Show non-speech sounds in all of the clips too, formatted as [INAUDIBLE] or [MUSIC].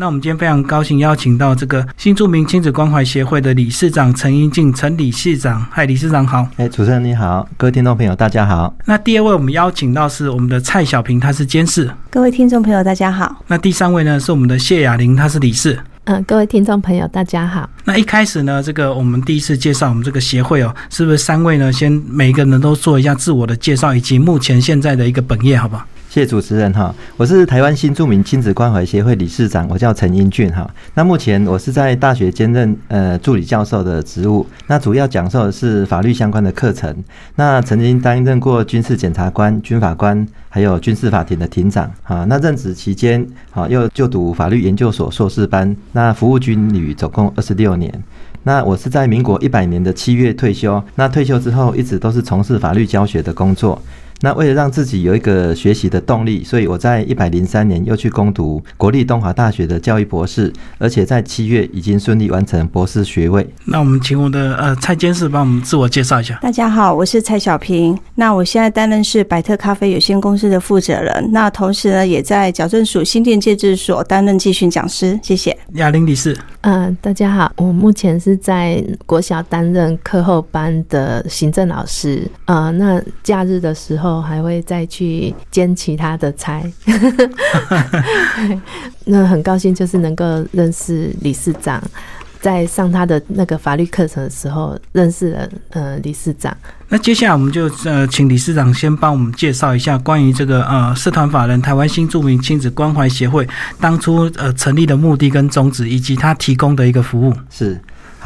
那我们今天非常高兴邀请到这个新著名亲子关怀协会的理事长陈英静陈理事长，嗨，理事长好。哎，主持人你好，各位听众朋友大家好。那第二位我们邀请到是我们的蔡小平，他是监事。各位听众朋友大家好。那第三位呢是我们的谢雅玲，她是理事。嗯，各位听众朋友大家好。那一开始呢，这个我们第一次介绍我们这个协会哦，是不是三位呢？先每一个人都做一下自我的介绍，以及目前现在的一个本业，好不好？谢谢主持人哈，我是台湾新著名亲子关怀协会理事长，我叫陈英俊哈。那目前我是在大学兼任呃助理教授的职务，那主要讲授的是法律相关的课程。那曾经担任过军事检察官、军法官，还有军事法庭的庭长哈。那任职期间好又就读法律研究所硕士班，那服务军旅总共二十六年。那我是在民国一百年的七月退休，那退休之后一直都是从事法律教学的工作。那为了让自己有一个学习的动力，所以我在一百零三年又去攻读国立东华大学的教育博士，而且在七月已经顺利完成博士学位。那我们请我的呃蔡监事帮我们自我介绍一下。大家好，我是蔡小平。那我现在担任是百特咖啡有限公司的负责人，那同时呢也在矫正署新店戒治所担任继训讲师。谢谢。雅玲女士。嗯，大家好，我目前是在国小担任课后班的行政老师。呃，那假日的时候。后还会再去兼其他的差，[LAUGHS] 那很高兴就是能够认识理事长，在上他的那个法律课程的时候认识了呃理事长。那接下来我们就呃请理事长先帮我们介绍一下关于这个呃社团法人台湾新著名亲子关怀协会当初呃成立的目的跟宗旨，以及他提供的一个服务是。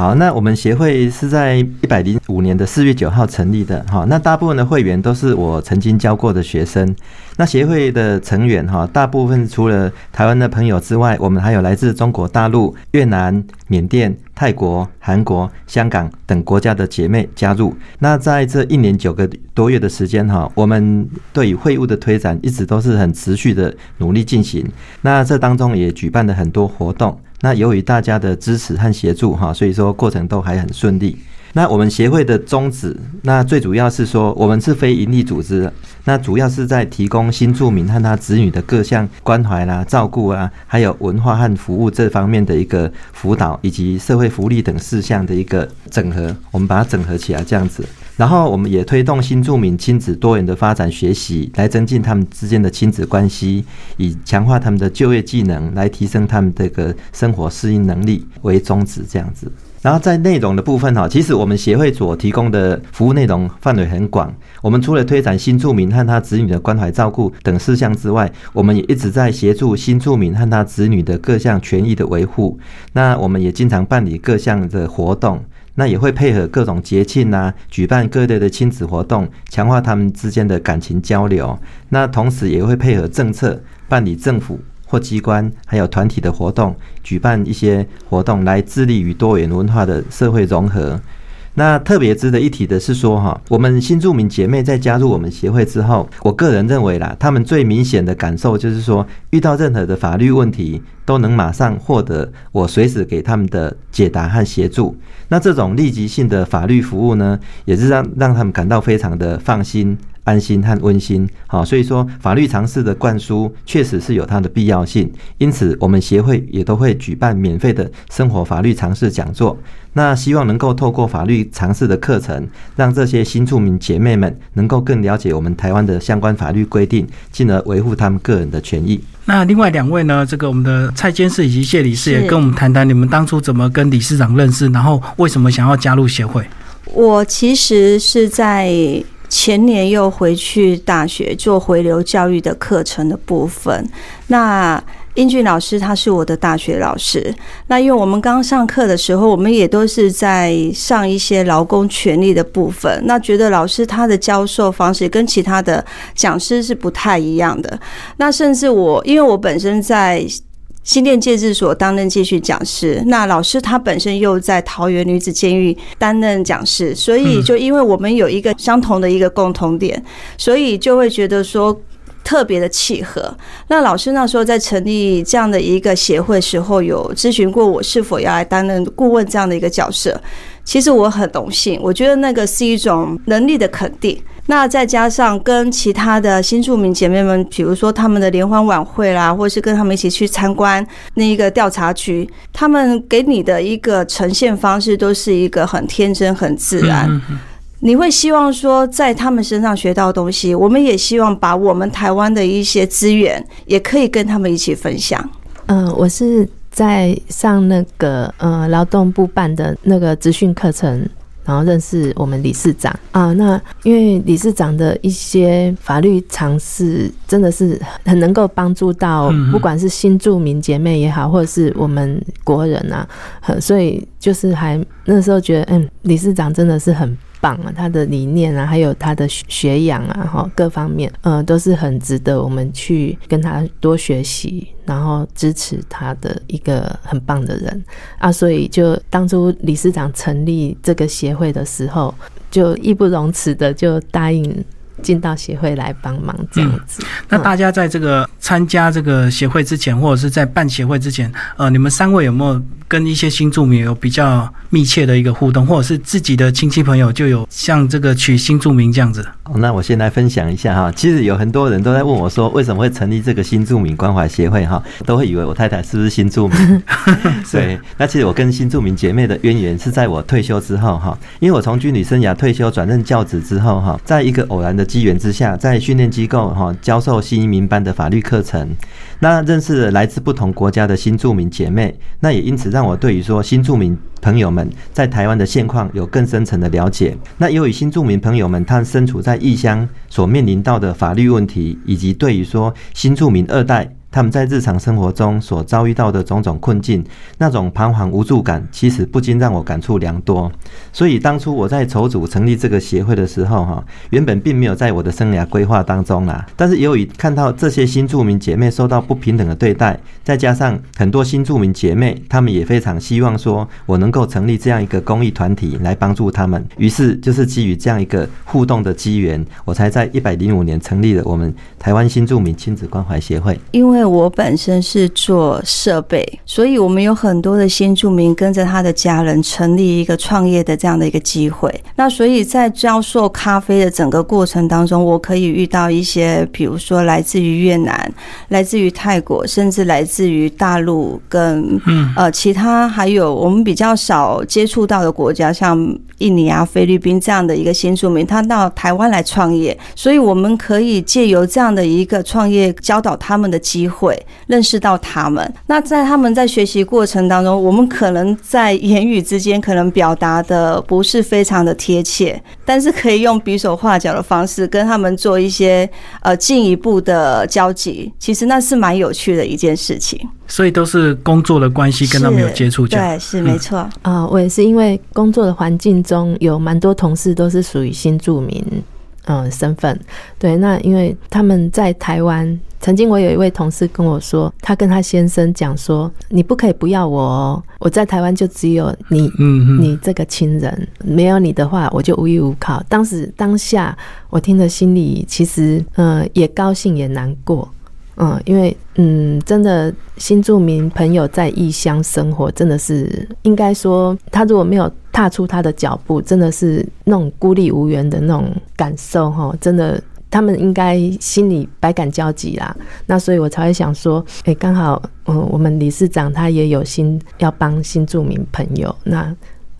好，那我们协会是在一百零五年的四月九号成立的，哈，那大部分的会员都是我曾经教过的学生。那协会的成员，哈，大部分除了台湾的朋友之外，我们还有来自中国大陆、越南、缅甸、泰国、韩国、香港等国家的姐妹加入。那在这一年九个多月的时间，哈，我们对于会务的推展一直都是很持续的努力进行。那这当中也举办了很多活动。那由于大家的支持和协助哈，所以说过程都还很顺利。那我们协会的宗旨，那最主要是说，我们是非营利组织，那主要是在提供新住民和他子女的各项关怀啦、照顾啊，还有文化和服务这方面的一个辅导，以及社会福利等事项的一个整合，我们把它整合起来这样子。然后我们也推动新住民亲子多元的发展学习，来增进他们之间的亲子关系，以强化他们的就业技能，来提升他们这个生活适应能力为宗旨，这样子。然后在内容的部分哈，其实我们协会所提供的服务内容范围很广。我们除了推展新住民和他子女的关怀照顾等事项之外，我们也一直在协助新住民和他子女的各项权益的维护。那我们也经常办理各项的活动。那也会配合各种节庆啊，举办各类的亲子活动，强化他们之间的感情交流。那同时也会配合政策，办理政府或机关还有团体的活动，举办一些活动来致力于多元文化的社会融合。那特别值得一提的是说，哈，我们新住民姐妹在加入我们协会之后，我个人认为啦，他们最明显的感受就是说，遇到任何的法律问题，都能马上获得我随时给他们的解答和协助。那这种立即性的法律服务呢，也是让让他们感到非常的放心。安心和温馨，好，所以说法律常识的灌输确实是有它的必要性。因此，我们协会也都会举办免费的生活法律常识讲座。那希望能够透过法律常识的课程，让这些新住民姐妹们能够更了解我们台湾的相关法律规定，进而维护他们个人的权益。那另外两位呢？这个我们的蔡监事以及谢理事也跟我们谈谈，你们当初怎么跟理事长认识，然后为什么想要加入协会？我其实是在。前年又回去大学做回流教育的课程的部分。那英俊老师他是我的大学老师。那因为我们刚上课的时候，我们也都是在上一些劳工权利的部分。那觉得老师他的教授方式跟其他的讲师是不太一样的。那甚至我因为我本身在。新店戒治所担任继续讲师，那老师他本身又在桃园女子监狱担任讲师，所以就因为我们有一个相同的一个共同点，所以就会觉得说特别的契合。那老师那时候在成立这样的一个协会时候，有咨询过我是否要来担任顾问这样的一个角色。其实我很荣幸，我觉得那个是一种能力的肯定。那再加上跟其他的新住民姐妹们，比如说他们的联欢晚会啦，或是跟他们一起去参观那一个调查局，他们给你的一个呈现方式都是一个很天真、很自然。你会希望说在他们身上学到东西，我们也希望把我们台湾的一些资源也可以跟他们一起分享。嗯，我是在上那个呃劳动部办的那个资讯课程。然后认识我们理事长啊，那因为理事长的一些法律常识真的是很能够帮助到，不管是新住民姐妹也好，或者是我们国人啊，所以就是还那时候觉得，嗯，理事长真的是很。棒啊，他的理念啊，还有他的学养啊，哈，各方面，呃，都是很值得我们去跟他多学习，然后支持他的一个很棒的人啊。所以，就当初理事长成立这个协会的时候，就义不容辞的就答应进到协会来帮忙这样子。那大家在这个参加这个协会之前，或者是在办协会之前，呃，你们三位有没有？跟一些新住民有比较密切的一个互动，或者是自己的亲戚朋友就有像这个取新住民这样子。哦，那我先来分享一下哈。其实有很多人都在问我说，为什么会成立这个新住民关怀协会哈？都会以为我太太是不是新住民？[LAUGHS] 对。那其实我跟新住民姐妹的渊源是在我退休之后哈，因为我从军旅生涯退休转任教职之后哈，在一个偶然的机缘之下，在训练机构哈教授新移民班的法律课程，那认识了来自不同国家的新住民姐妹，那也因此让我对于说新住民朋友们在台湾的现况有更深层的了解。那由于新住民朋友们他身处在异乡所面临到的法律问题，以及对于说新住民二代。他们在日常生活中所遭遇到的种种困境，那种彷徨无助感，其实不禁让我感触良多。所以当初我在筹组成立这个协会的时候，哈，原本并没有在我的生涯规划当中啦。但是由于看到这些新住民姐妹受到不平等的对待，再加上很多新住民姐妹，她们也非常希望说我能够成立这样一个公益团体来帮助他们。于是就是基于这样一个互动的机缘，我才在一百零五年成立了我们台湾新住民亲子关怀协会。因为我本身是做设备，所以我们有很多的新住民跟着他的家人成立一个创业的这样的一个机会。那所以在教授咖啡的整个过程当中，我可以遇到一些，比如说来自于越南、来自于泰国，甚至来自于大陆跟呃其他还有我们比较少接触到的国家，像印尼啊、菲律宾这样的一个新住民，他到台湾来创业，所以我们可以借由这样的一个创业教导他们的机会。会认识到他们，那在他们在学习过程当中，我们可能在言语之间可能表达的不是非常的贴切，但是可以用比手画脚的方式跟他们做一些呃进一步的交集，其实那是蛮有趣的一件事情。所以都是工作的关系跟他们有接触，对，是没错啊。我也是因为工作的环境中有蛮多同事都是属于新住民。嗯，身份对，那因为他们在台湾，曾经我有一位同事跟我说，他跟他先生讲说，你不可以不要我哦，我在台湾就只有你，嗯你这个亲人，没有你的话，我就无依无靠。当时当下，我听了心里其实，嗯，也高兴也难过。嗯，因为嗯，真的新住民朋友在异乡生活，真的是应该说，他如果没有踏出他的脚步，真的是那种孤立无援的那种感受哈，真的他们应该心里百感交集啦。那所以我才会想说，哎，刚好嗯，我们理事长他也有心要帮新住民朋友那。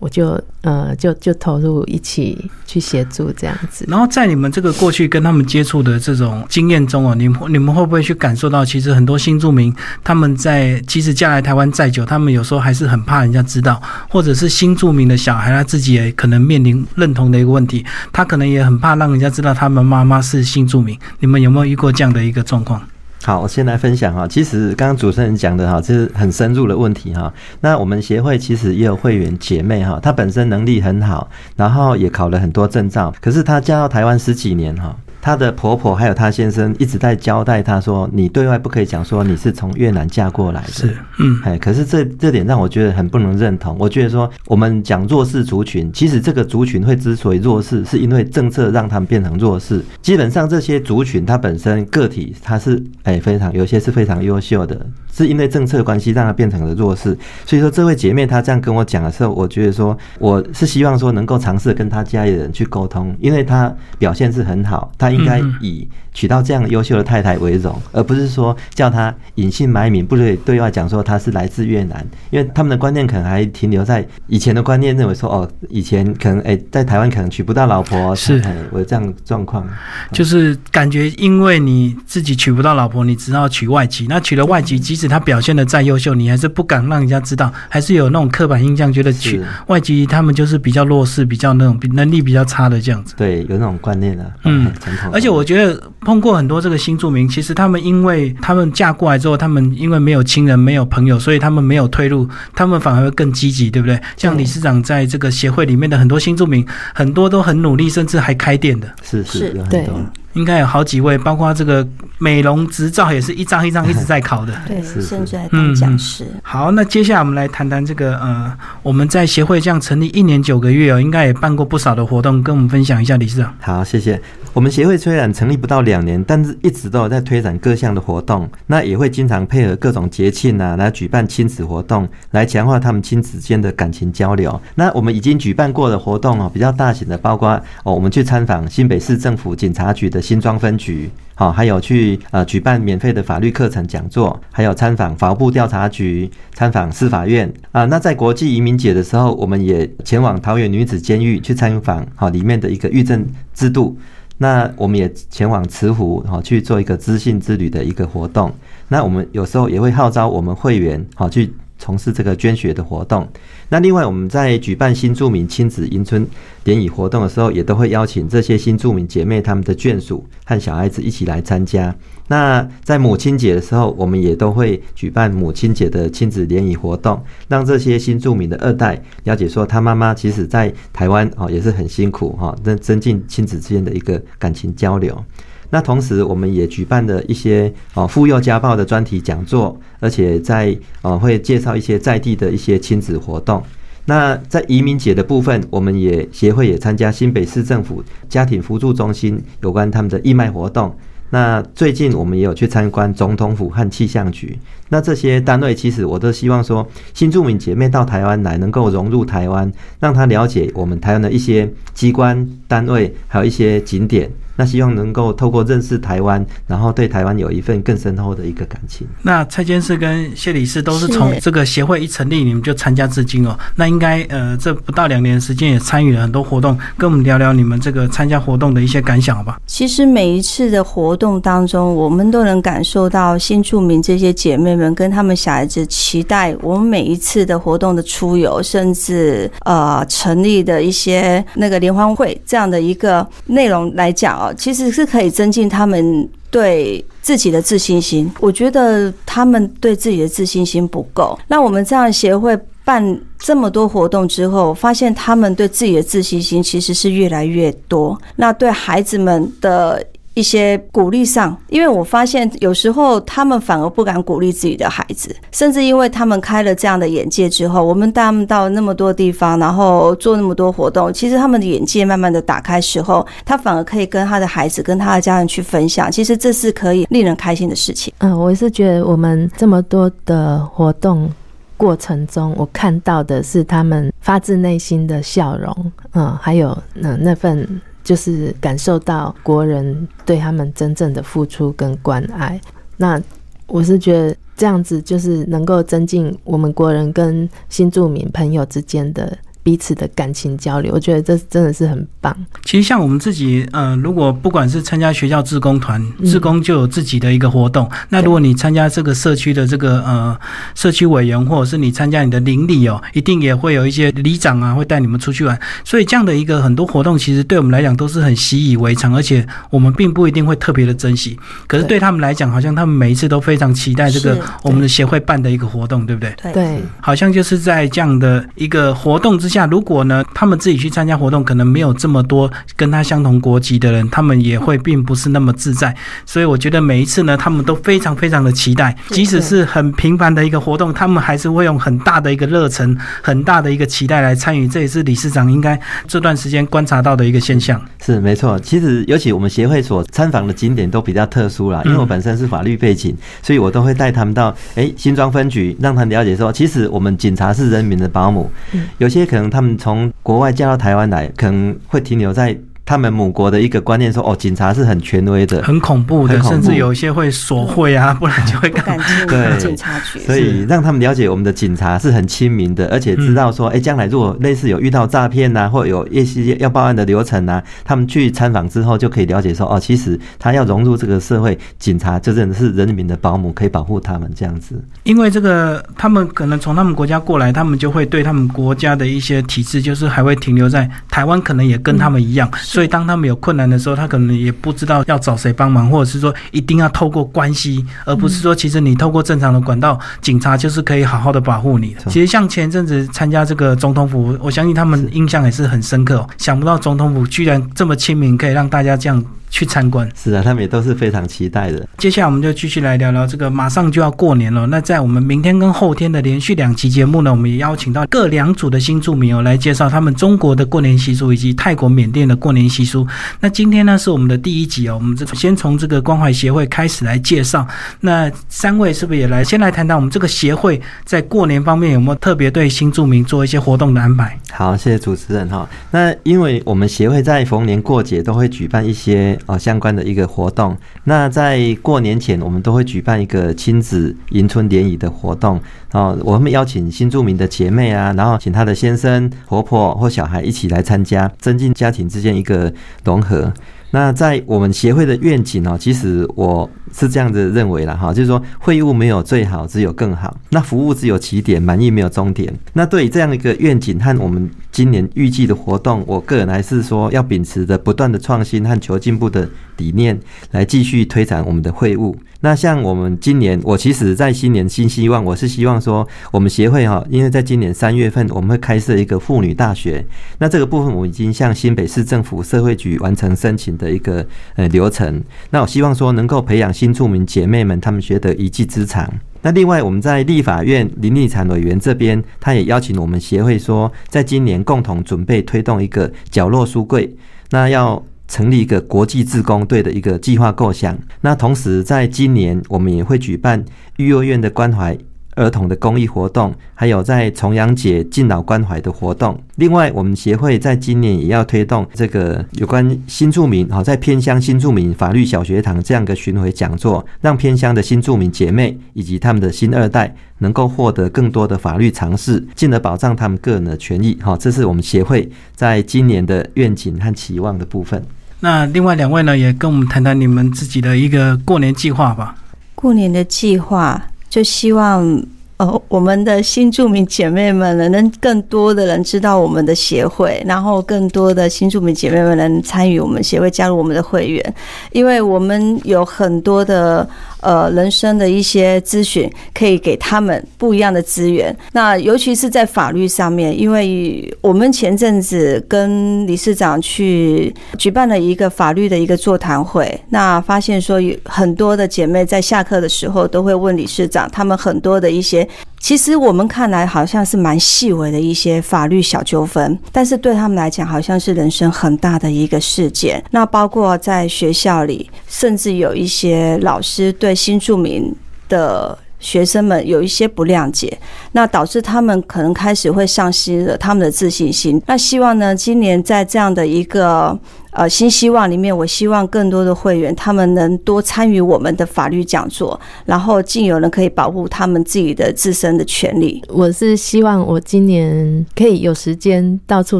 我就呃就就投入一起去协助这样子，然后在你们这个过去跟他们接触的这种经验中哦，你们你们会不会去感受到，其实很多新住民他们在即使嫁来台湾再久，他们有时候还是很怕人家知道，或者是新住民的小孩他自己也可能面临认同的一个问题，他可能也很怕让人家知道他们妈妈是新住民。你们有没有遇过这样的一个状况？好，我先来分享哈。其实刚刚主持人讲的哈，这是很深入的问题哈。那我们协会其实也有会员姐妹哈，她本身能力很好，然后也考了很多证照，可是她嫁到台湾十几年哈。她的婆婆还有她先生一直在交代她说，你对外不可以讲说你是从越南嫁过来的。是，嗯，哎，可是这这点让我觉得很不能认同。我觉得说，我们讲弱势族群，其实这个族群会之所以弱势，是因为政策让他们变成弱势。基本上这些族群它本身个体它是哎非常有些是非常优秀的，是因为政策关系让它变成了弱势。所以说，这位姐妹她这样跟我讲的时候，我觉得说我是希望说能够尝试跟她家里人去沟通，因为她表现是很好，她应该以娶到这样优秀的太太为荣，而不是说叫她隐姓埋名，不对对外讲说她是来自越南，因为他们的观念可能还停留在以前的观念，认为说哦，以前可能哎在台湾可能娶不到老婆，是哎我这样状况，就是感觉因为你自己娶不到老婆，你只好娶外籍。那娶了外籍，即使他表现的再优秀，你还是不敢让人家知道，还是有那种刻板印象，觉得娶外籍他们就是比较弱势，比较那种比能力比较差的这样子。对，有那种观念啊，嗯哎 [LAUGHS] 传统，而且我觉得碰过很多这个新住民，其实他们因为他们嫁过来之后，他们因为没有亲人、没有朋友，所以他们没有退路，他们反而会更积极，对不对？像理事长在这个协会里面的很多新住民，很多都很努力，甚至还开店的。是是是对。应该有好几位，包括这个美容执照也是一张一张一直在考的。对，甚至还当讲师。好，那接下来我们来谈谈这个呃，我们在协会这样成立一年九个月哦，应该也办过不少的活动，跟我们分享一下，理事长。好，谢谢。我们协会虽然成立不到两年，但是一直都有在推展各项的活动，那也会经常配合各种节庆啊，来举办亲子活动，来强化他们亲子间的感情交流。那我们已经举办过的活动哦，比较大型的，包括哦，我们去参访新北市政府警察局的新庄分局。好，还有去呃举办免费的法律课程讲座，还有参访法务部调查局、参访司法院啊、那在国际移民节的时候，我们也前往桃园女子监狱去参访，好里面的一个狱政制度。那我们也前往慈湖哈去做一个知性之旅的一个活动。那我们有时候也会号召我们会员好去从事这个捐血的活动。那另外我们在举办新住民亲子迎春典礼活动的时候，也都会邀请这些新住民姐妹她们的眷属和小孩子一起来参加。那在母亲节的时候，我们也都会举办母亲节的亲子联谊活动，让这些新住民的二代了解说，他妈妈其实在台湾哦也是很辛苦哈，增增进亲子之间的一个感情交流。那同时，我们也举办了一些哦妇幼家暴的专题讲座，而且在呃会介绍一些在地的一些亲子活动。那在移民节的部分，我们也协会也参加新北市政府家庭辅助中心有关他们的义卖活动。那最近我们也有去参观总统府和气象局。那这些单位其实我都希望说，新住民姐妹到台湾来，能够融入台湾，让她了解我们台湾的一些机关单位，还有一些景点。那希望能够透过认识台湾，然后对台湾有一份更深厚的一个感情。那蔡监事跟谢理事都是是从这个协会一成立，你们就参加至今哦。那应该呃，这不到两年时间也参与了很多活动，跟我们聊聊你们这个参加活动的一些感想，好吧？其实每一次的活动当中，我们都能感受到新住民这些姐妹们跟他们小孩子期待我们每一次的活动的出游，甚至呃成立的一些那个联欢会这样的一个内容来讲哦，其实是可以增进他们对自己的自信心。我觉得他们对自己的自信心不够。那我们这样协会办这么多活动之后，发现他们对自己的自信心其实是越来越多。那对孩子们的。一些鼓励上，因为我发现有时候他们反而不敢鼓励自己的孩子，甚至因为他们开了这样的眼界之后，我们带他们到那么多地方，然后做那么多活动，其实他们的眼界慢慢的打开时候，他反而可以跟他的孩子、跟他的家人去分享，其实这是可以令人开心的事情。嗯，我是觉得我们这么多的活动过程中，我看到的是他们发自内心的笑容，嗯，还有那那份就是感受到国人对他们真正的付出跟关爱。那我是觉得这样子就是能够增进我们国人跟新住民朋友之间的彼此的感情交流，我觉得这真的是很棒。其实像我们自己，呃，如果不管是参加学校志工团，嗯志工就有自己的一个活动。那如果你参加这个社区的这个呃社区委员，或者是你参加你的邻里哦，一定也会有一些里长啊会带你们出去玩。所以这样的一个很多活动，其实对我们来讲都是很习以为常，而且我们并不一定会特别的珍惜。可是对对他们来讲，好像他们每一次都非常期待这个我们的协会办的一个活动，对不？对，对，好像就是在这样的一个活动之下。如果呢他们自己去参加活动，可能没有这么多跟他相同国籍的人，他们也会并不是那么自在。所以我觉得每一次呢，他们都非常非常的期待，即使是很平凡的一个活动，他们还是会用很大的一个热忱、很大的一个期待来参与。这也是理事长应该这段时间观察到的一个现象。是没错，其实尤其我们协会所参访的景点都比较特殊啦，因为我本身是法律背景，所以我都会带他们到哎新庄分局，让他们了解说，其实我们警察是人民的保姆。有些可能他们从国外嫁到台湾来，可能会停留在。他们母国的一个观念说：“哦，警察是很权威的，很恐怖的，甚至有一些会索贿啊，[LAUGHS] 不然就会赶进警察局。所以让他们了解我们的警察是很亲民的，而且知道说，哎，将来如果类似有遇到诈骗呐，或有一些要报案的流程啊，他们去参访之后就可以了解说，哦，其实他要融入这个社会，警察就真的是人民的保姆，可以保护他们这样子。因为这个，他们可能从他们国家过来，他们就会对他们国家的一些体制，就是还会停留在台湾，可能也跟他们一样。”所以，当他们有困难的时候，他可能也不知道要找谁帮忙，或者是说一定要透过关系，而不是说其实你透过正常的管道，警察就是可以好好的保护你的。其实像前阵子参加这个总统府，我相信他们印象也是很深刻。想不到总统府居然这么亲民，可以让大家这样。去参观是啊，他们也都是非常期待的。接下来我们就继续来聊聊这个，马上就要过年了。那在我们明天跟后天的连续两期节目呢，我们也邀请到各两组的新住民哦，来介绍他们中国的过年习俗以及泰国、缅甸的过年习俗。那今天呢是我们的第一集哦，我们这先从这个关怀协会开始来介绍。那三位是不是也来先来谈谈我们这个协会在过年方面有没有特别对新住民做一些活动的安排？好，谢谢主持人哈。那因为我们协会在逢年过节都会举办一些。啊，相关的一个活动。那在过年前，我们都会举办一个亲子迎春联谊的活动。啊，我们邀请新住民的姐妹啊，然后请她的先生、婆婆或小孩一起来参加，增进家庭之间一个融合。那在我们协会的愿景呢，其实我是这样子认为了哈，就是说会务没有最好，只有更好。那服务只有起点，满意没有终点。那对于这样一个愿景和我们今年预计的活动，我个人还是说要秉持着不断的创新和求进步的理念，来继续推展我们的会务。那像我们今年，我其实在新年新希望，我是希望说，我们协会哈，因为在今年三月份我们会开设一个妇女大学，那这个部分我已经向新北市政府社会局完成申请的一个呃流程。那我希望说，能够培养新住民姐妹们她们学得一技之长。那另外，我们在立法院林立产委员这边，他也邀请我们协会说，在今年共同准备推动一个角落书柜，那要。成立一个国际自工队的一个计划构想。那同时，在今年我们也会举办育幼院的关怀儿童的公益活动，还有在重阳节敬老关怀的活动。另外，我们协会在今年也要推动这个有关新住民，好在偏乡新住民法律小学堂这样的巡回讲座，让偏乡的新住民姐妹以及他们的新二代能够获得更多的法律常识，进而保障他们个人的权益。好，这是我们协会在今年的愿景和期望的部分。那另外两位呢，也跟我们谈谈你们自己的一个过年计划吧。过年的计划，就希望。哦，我们的新住民姐妹们能更多的人知道我们的协会，然后更多的新住民姐妹们能参与我们协会，加入我们的会员，因为我们有很多的呃人生的一些咨询，可以给他们不一样的资源。那尤其是在法律上面，因为我们前阵子跟理事长去举办了一个法律的一个座谈会，那发现说有很多的姐妹在下课的时候都会问理事长，他们很多的一些。其实我们看来好像是蛮细微的一些法律小纠纷，但是对他们来讲，好像是人生很大的一个事件。那包括在学校里，甚至有一些老师对新住民的学生们有一些不谅解，那导致他们可能开始会丧失了他们的自信心。那希望呢，今年在这样的一个。呃，新希望里面，我希望更多的会员他们能多参与我们的法律讲座，然后尽有人可以保护他们自己的自身的权利。我是希望我今年可以有时间到处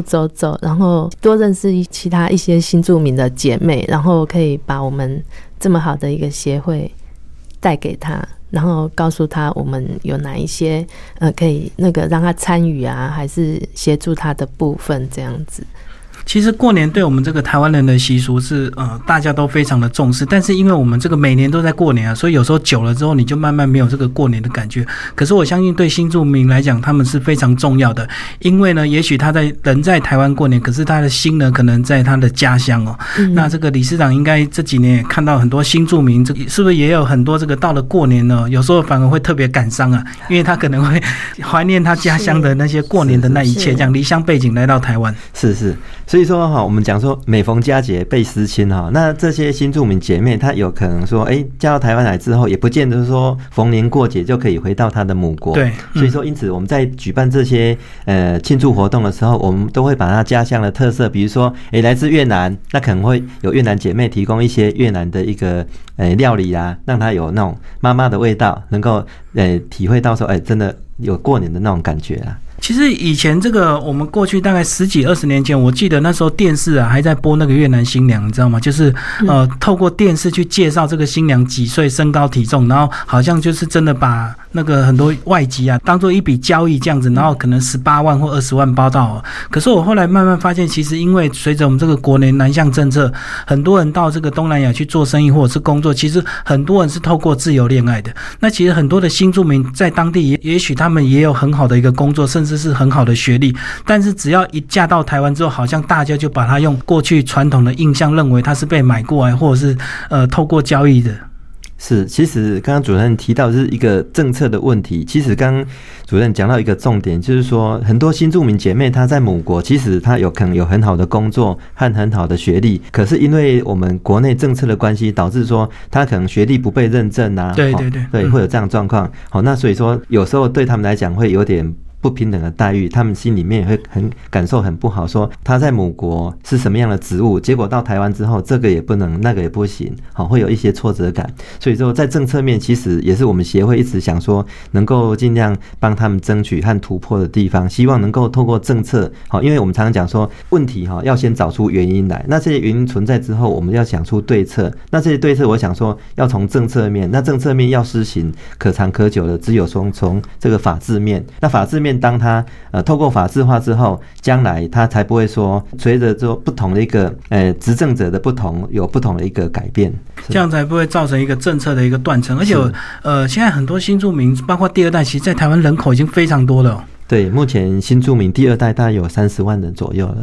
走走，然后多认识其他一些新住民的姐妹，然后可以把我们这么好的一个协会带给他，然后告诉他我们有哪一些呃可以那个让他参与啊，还是协助他的部分这样子。其实过年对我们这个台湾人的习俗是，呃，大家都非常的重视。但是因为我们这个每年都在过年啊，所以有时候久了之后，你就慢慢没有这个过年的感觉。可是我相信对新住民来讲，他们是非常重要的，因为呢，也许他在人在台湾过年，可是他的心呢，可能在他的家乡哦。那这个理事长应该这几年也看到很多新住民，这是不是也有很多这个到了过年呢？有时候反而会特别感伤啊，[LAUGHS] 因为他可能会怀念他家乡的那些过年的那一切，这样离乡背景来到台湾。是是，所以说哈，我们讲说每逢佳节倍思亲哈，那这些新住民姐妹，她有可能说，哎，嫁到台湾来之后，也不见得说逢年过节就可以回到她的母国。对，所以说因此我们在举办这些呃庆祝活动的时候，我们都会把她家乡的特色，比如说，哎，来自越南，那可能会有越南姐妹提供一些越南的一个呃料理啊，让她有那种妈妈的味道，能够呃体会到说，哎，真的有过年的那种感觉啊。其实以前这个，我们过去大概十几二十年前，我记得那时候电视啊还在播那个越南新娘，你知道吗？就是呃，透过电视去介绍这个新娘几岁、身高、体重，然后好像就是真的把那个很多外籍啊当做一笔交易这样子，然后可能十八万或二十万包到。可是我后来慢慢发现，其实因为随着我们这个国内南向政策，很多人到这个东南亚去做生意或者是工作，其实很多人是透过自由恋爱的。那其实很多的新住民在当地也也许他们也有很好的一个工作，甚至是很好的学历，但是只要一嫁到台湾之后，好像大家就把他用过去传统的印象认为他是被买过来，或者是呃透过交易的。是，其实刚刚主任提到是一个政策的问题。其实刚刚主任讲到一个重点，就是说很多新住民姐妹她在母国，其实她有可能有很好的工作和很好的学历，可是因为我们国内政策的关系，导致说她可能学历不被认证啊，对对对，对会有这样状况。好，那所以说有时候对他们来讲会有点。不平等的待遇，他们心里面也会很感受很不好。说他在母国是什么样的职务，结果到台湾之后，这个也不能，那个也不行，好，会有一些挫折感。所以说，在政策面，其实也是我们协会一直想说，能够尽量帮他们争取和突破的地方。希望能够透过政策，好，因为我们常常讲说，问题哈要先找出原因来。那这些原因存在之后，我们要想出对策。那这些对策，我想说，要从政策面，那政策面要施行可长可久的，只有从从这个法治面。那法治面。当他呃透过法制化之后，将来他才不会说随着说不同的一个呃执政者的不同，有不同的一个改变，这样才不会造成一个政策的一个断层。而且呃，现在很多新住民，包括第二代，其实，在台湾人口已经非常多了。对，目前新住民第二代大概有三十万人左右了。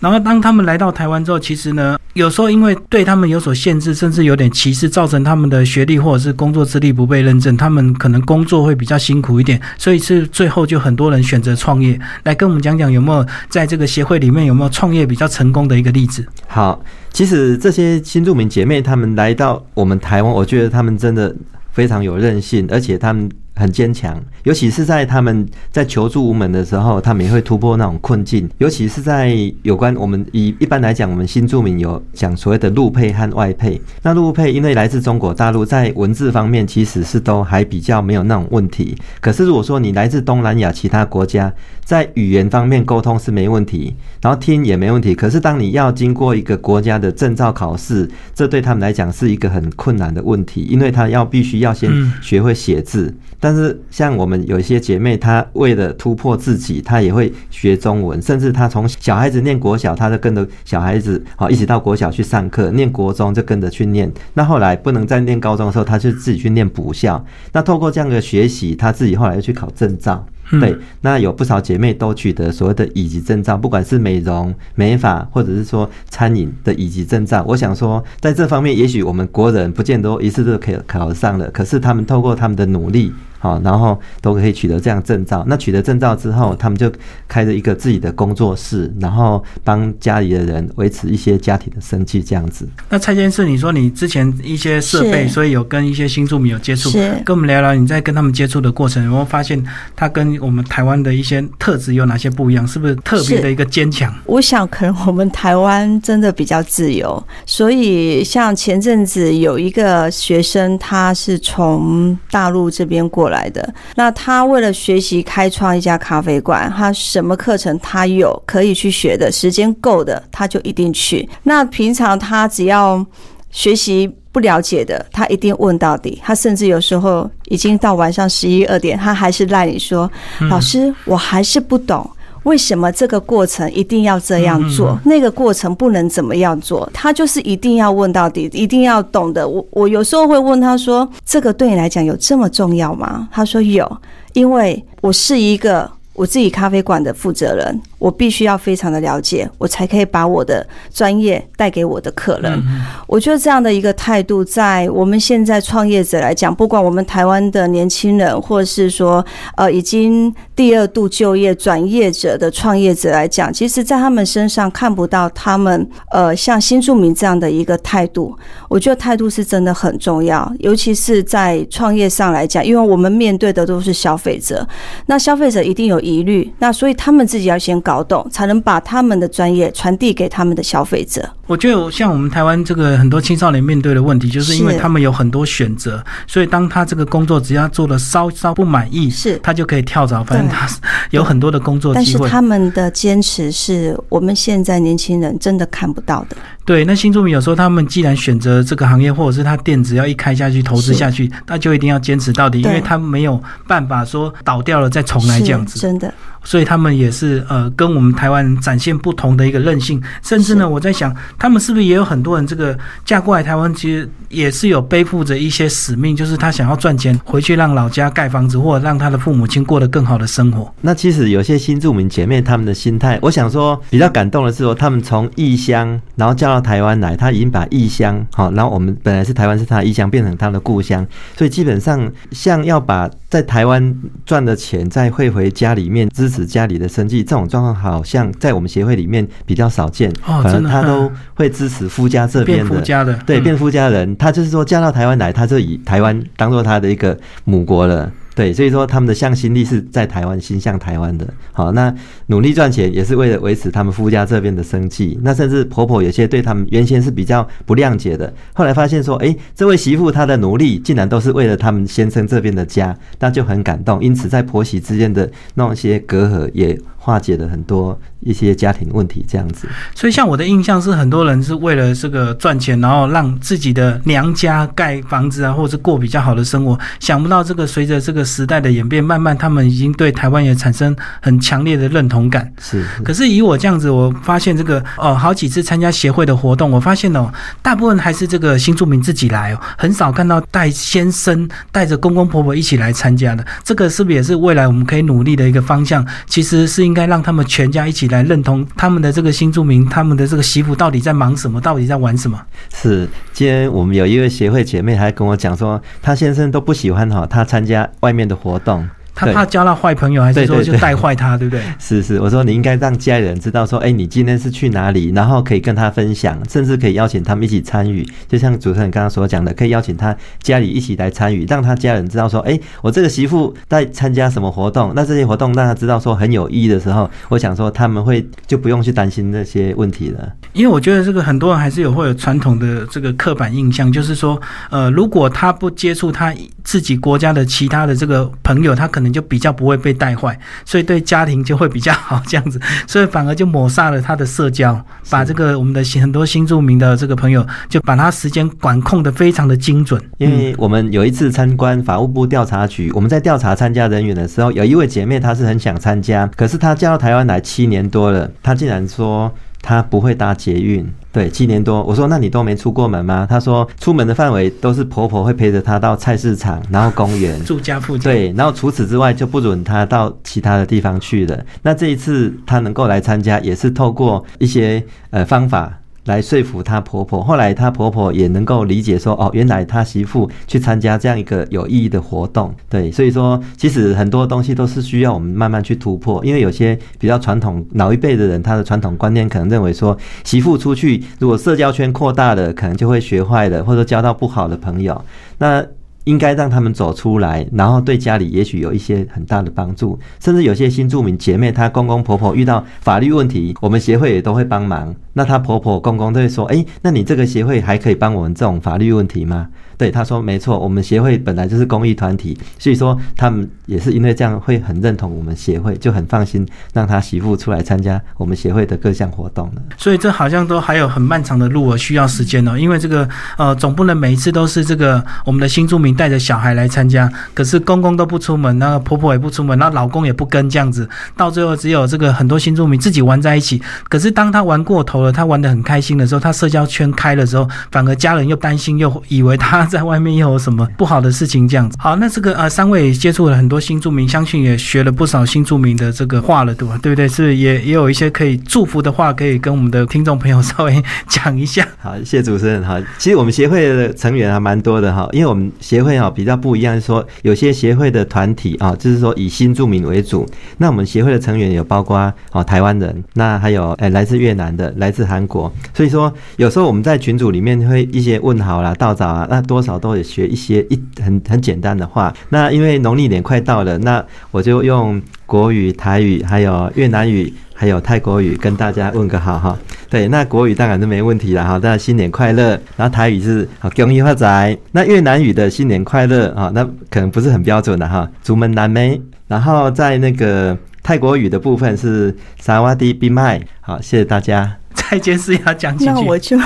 然后当他们来到台湾之后，其实呢，有时候因为对他们有所限制，甚至有点歧视，造成他们的学历或者是工作资历不被认证，他们可能工作会比较辛苦一点，所以是最后就很多人选择创业。来跟我们讲讲有没有在这个协会里面有没有创业比较成功的一个例子？好，其实这些新住民姐妹她们来到我们台湾，我觉得她们真的非常有韧性，而且她们。很坚强，尤其是在他们在求助无门的时候，他们也会突破那种困境。尤其是在有关我们以一般来讲，我们新住民有讲所谓的陆配和外配。那陆配因为来自中国大陆，在文字方面其实是都还比较没有那种问题。可是如果说你来自东南亚其他国家，在语言方面沟通是没问题，然后听也没问题。可是当你要经过一个国家的证照考试，这对他们来讲是一个很困难的问题，因为他要必须要先学会写字。但但是像我们有一些姐妹，她为了突破自己，她也会学中文，甚至她从小孩子念国小，她就跟着小孩子好一起到国小去上课，念国中就跟着去念。那后来不能再念高中的时候，她就自己去念补校。那透过这样的学习，她自己后来又去考证照。对，那有不少姐妹都取得所谓的乙级证照，不管是美容、美发，或者是说餐饮的乙级证照。我想说，在这方面，也许我们国人不见得一次就可以考上了，可是他们透过他们的努力。好，然后都可以取得这样证照。那取得证照之后，他们就开着一个自己的工作室，然后帮家里的人维持一些家庭的生计，这样子。那蔡先生，你说你之前一些设备，所以有跟一些新住民有接触，跟我们聊聊你在跟他们接触的过程，有没有发现他跟我们台湾的一些特质有哪些不一样？是不是特别的一个坚强？我想，可能我们台湾真的比较自由，所以像前阵子有一个学生，他是从大陆这边过。来的那他为了学习开创一家咖啡馆，他什么课程他有可以去学的时间够的，他就一定去。那平常他只要学习不了解的，他一定问到底。他甚至有时候已经到晚上十一二点，他还是赖你说：“老师，我还是不懂。”为什么这个过程一定要这样做？那个过程不能怎么样做？他就是一定要问到底，一定要懂得。我我有时候会问他说：“这个对你来讲有这么重要吗？”他说：“有，因为我是一个我自己咖啡馆的负责人。”我必须要非常的了解，我才可以把我的专业带给我的客人。我觉得这样的一个态度，在我们现在创业者来讲，不管我们台湾的年轻人，或是说呃已经第二度就业转业者的创业者来讲，其实，在他们身上看不到他们呃像新住民这样的一个态度。我觉得态度是真的很重要，尤其是在创业上来讲，因为我们面对的都是消费者，那消费者一定有疑虑，那所以他们自己要先。搞懂，才能把他们的专业传递给他们的消费者。我觉得，像我们台湾这个很多青少年面对的问题，就是因为他们有很多选择，所以当他这个工作只要做的稍稍不满意，是他就可以跳槽。反正他 [LAUGHS] 有很多的工作机会。但是他们的坚持是我们现在年轻人真的看不到的。对，那新住民有时候他们既然选择这个行业，或者是他店只要一开下去投资下去，那就一定要坚持到底，因为他没有办法说倒掉了再重来这样子。真的。所以他们也是呃，跟我们台湾展现不同的一个韧性，甚至呢，我在想，他们是不是也有很多人这个嫁过来台湾，其实也是有背负着一些使命，就是他想要赚钱回去让老家盖房子，或者让他的父母亲过得更好的生活。那其实有些新住民姐妹他们的心态，我想说比较感动的是说，他们从异乡然后嫁到台湾来，他已经把异乡好，然后我们本来是台湾是他的异乡，变成他的故乡，所以基本上像要把在台湾赚的钱再汇回家里面支持家里的生计，这种状况好像在我们协会里面比较少见。哦，反正他都会支持夫家这边的，夫家的对变夫家人，他就是说嫁到台湾来，他就以台湾当做他的一个母国了。对，所以说他们的向心力是在台湾，心向台湾的。好，那努力赚钱也是为了维持他们夫家这边的生计。那甚至婆婆有些对他们原先是比较不谅解的，后来发现说，哎，这位媳妇她的努力竟然都是为了他们先生这边的家，那就很感动。因此，在婆媳之间的那些隔阂也。化解了很多一些家庭问题，这样子。所以，像我的印象是，很多人是为了这个赚钱，然后让自己的娘家盖房子啊，或者是过比较好的生活。想不到这个随着这个时代的演变，慢慢他们已经对台湾也产生很强烈的认同感。是。可是以我这样子，我发现这个哦，好几次参加协会的活动，我发现哦，大部分还是这个新住民自己来哦，很少看到带先生、带着公公婆婆一起来参加的。这个是不是也是未来我们可以努力的一个方向？其实是应再。让他们全家一起来认同他们的这个新住民，他们的这个媳妇到底在忙什么，到底在玩什么？是，今天我们有一位协会姐妹还跟我讲说，她先生都不喜欢哈，她参加外面的活动。他怕交到坏朋友，还是说就带坏他，对不对？[LAUGHS] 是是，我说你应该让家人知道，说哎，你今天是去哪里，然后可以跟他分享，甚至可以邀请他们一起参与。就像主持人刚刚所讲的，可以邀请他家里一起来参与，让他家人知道说，哎，我这个媳妇在参加什么活动。那这些活动让他知道说很有意义的时候，我想说他们会就不用去担心那些问题了。因为我觉得这个很多人还是有会有传统的这个刻板印象，就是说，呃，如果他不接触他自己国家的其他的这个朋友，他可能就比较不会被。被带坏，所以对家庭就会比较好，这样子，所以反而就抹杀了他的社交，把这个我们的很多新住民的这个朋友，就把他时间管控的非常的精准。因为我们有一次参观法务部调查局，我们在调查参加人员的时候，有一位姐妹她是很想参加，可是她嫁到台湾来七年多了，她竟然说。她不会搭捷运，对，七年多。我说，那你都没出过门吗？他说，出门的范围都是婆婆会陪着他到菜市场，然后公园，住家附近。对，然后除此之外就不准他到其他的地方去了。那这一次他能够来参加，也是透过一些呃方法。来说服她婆婆，后来她婆婆也能够理解说，哦，原来她媳妇去参加这样一个有意义的活动，对，所以说其实很多东西都是需要我们慢慢去突破，因为有些比较传统老一辈的人，他的传统观念可能认为说，媳妇出去如果社交圈扩大了，可能就会学坏了，或者交到不好的朋友，那。应该让他们走出来，然后对家里也许有一些很大的帮助，甚至有些新住民姐妹，她公公婆婆遇到法律问题，我们协会也都会帮忙。那她婆婆公公都会说：“哎，那你这个协会还可以帮我们这种法律问题吗？”对，他说没错，我们协会本来就是公益团体，所以说他们也是因为这样会很认同我们协会，就很放心让他媳妇出来参加我们协会的各项活动了。所以这好像都还有很漫长的路，需要时间哦。因为这个呃，总不能每一次都是这个我们的新住民带着小孩来参加，可是公公都不出门，那个婆婆也不出门，那老公也不跟，这样子，到最后只有这个很多新住民自己玩在一起。可是当他玩过头了，他玩的很开心的时候，他社交圈开了之后，反而家人又担心，又以为他在外面又有什么不好的事情这样子。好，那这个呃，三位接触了很多新住民，相信也学了不少新住民的这个话了，对吧？对不对？是也也有一些可以祝福的话，可以跟我们的听众朋友稍微讲一下。好，谢谢主持人。好，其实我们协会的成员还蛮多的哈，因为我们协会会哈比较不一样，说有些协会的团体啊，就是说以新住民为主。那我们协会的成员有包括哦台湾人，那还有诶来自越南的，来自韩国。所以说有时候我们在群组里面会一些问好啦、道早啊，那多少都会学一些一很很简单的话。那因为农历年快到了，那我就用国语、台语还有越南语。还有泰国语跟大家问个好哈，对，那国语当然是没问题了哈，大家新年快乐。然后台语是好恭喜发财，那越南语的新年快乐啊，那可能不是很标准的哈，竹门南梅。然后在那个泰国语的部分是萨瓦迪比麦，好，谢谢大家。再见是要讲几句，那我就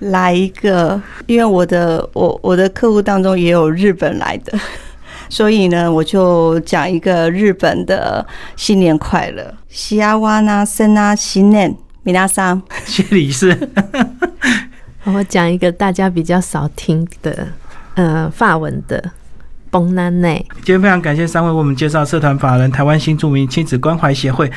来一个，因为我的我我的客户当中也有日本来的。所以呢，我就讲一个日本的新年快乐，西阿哇纳森啊新年米拉桑，谢理事。我讲一个大家比较少听的，呃，法文的崩南内。今天非常感谢三位为我们介绍社团法人台湾新著名亲子关怀协会。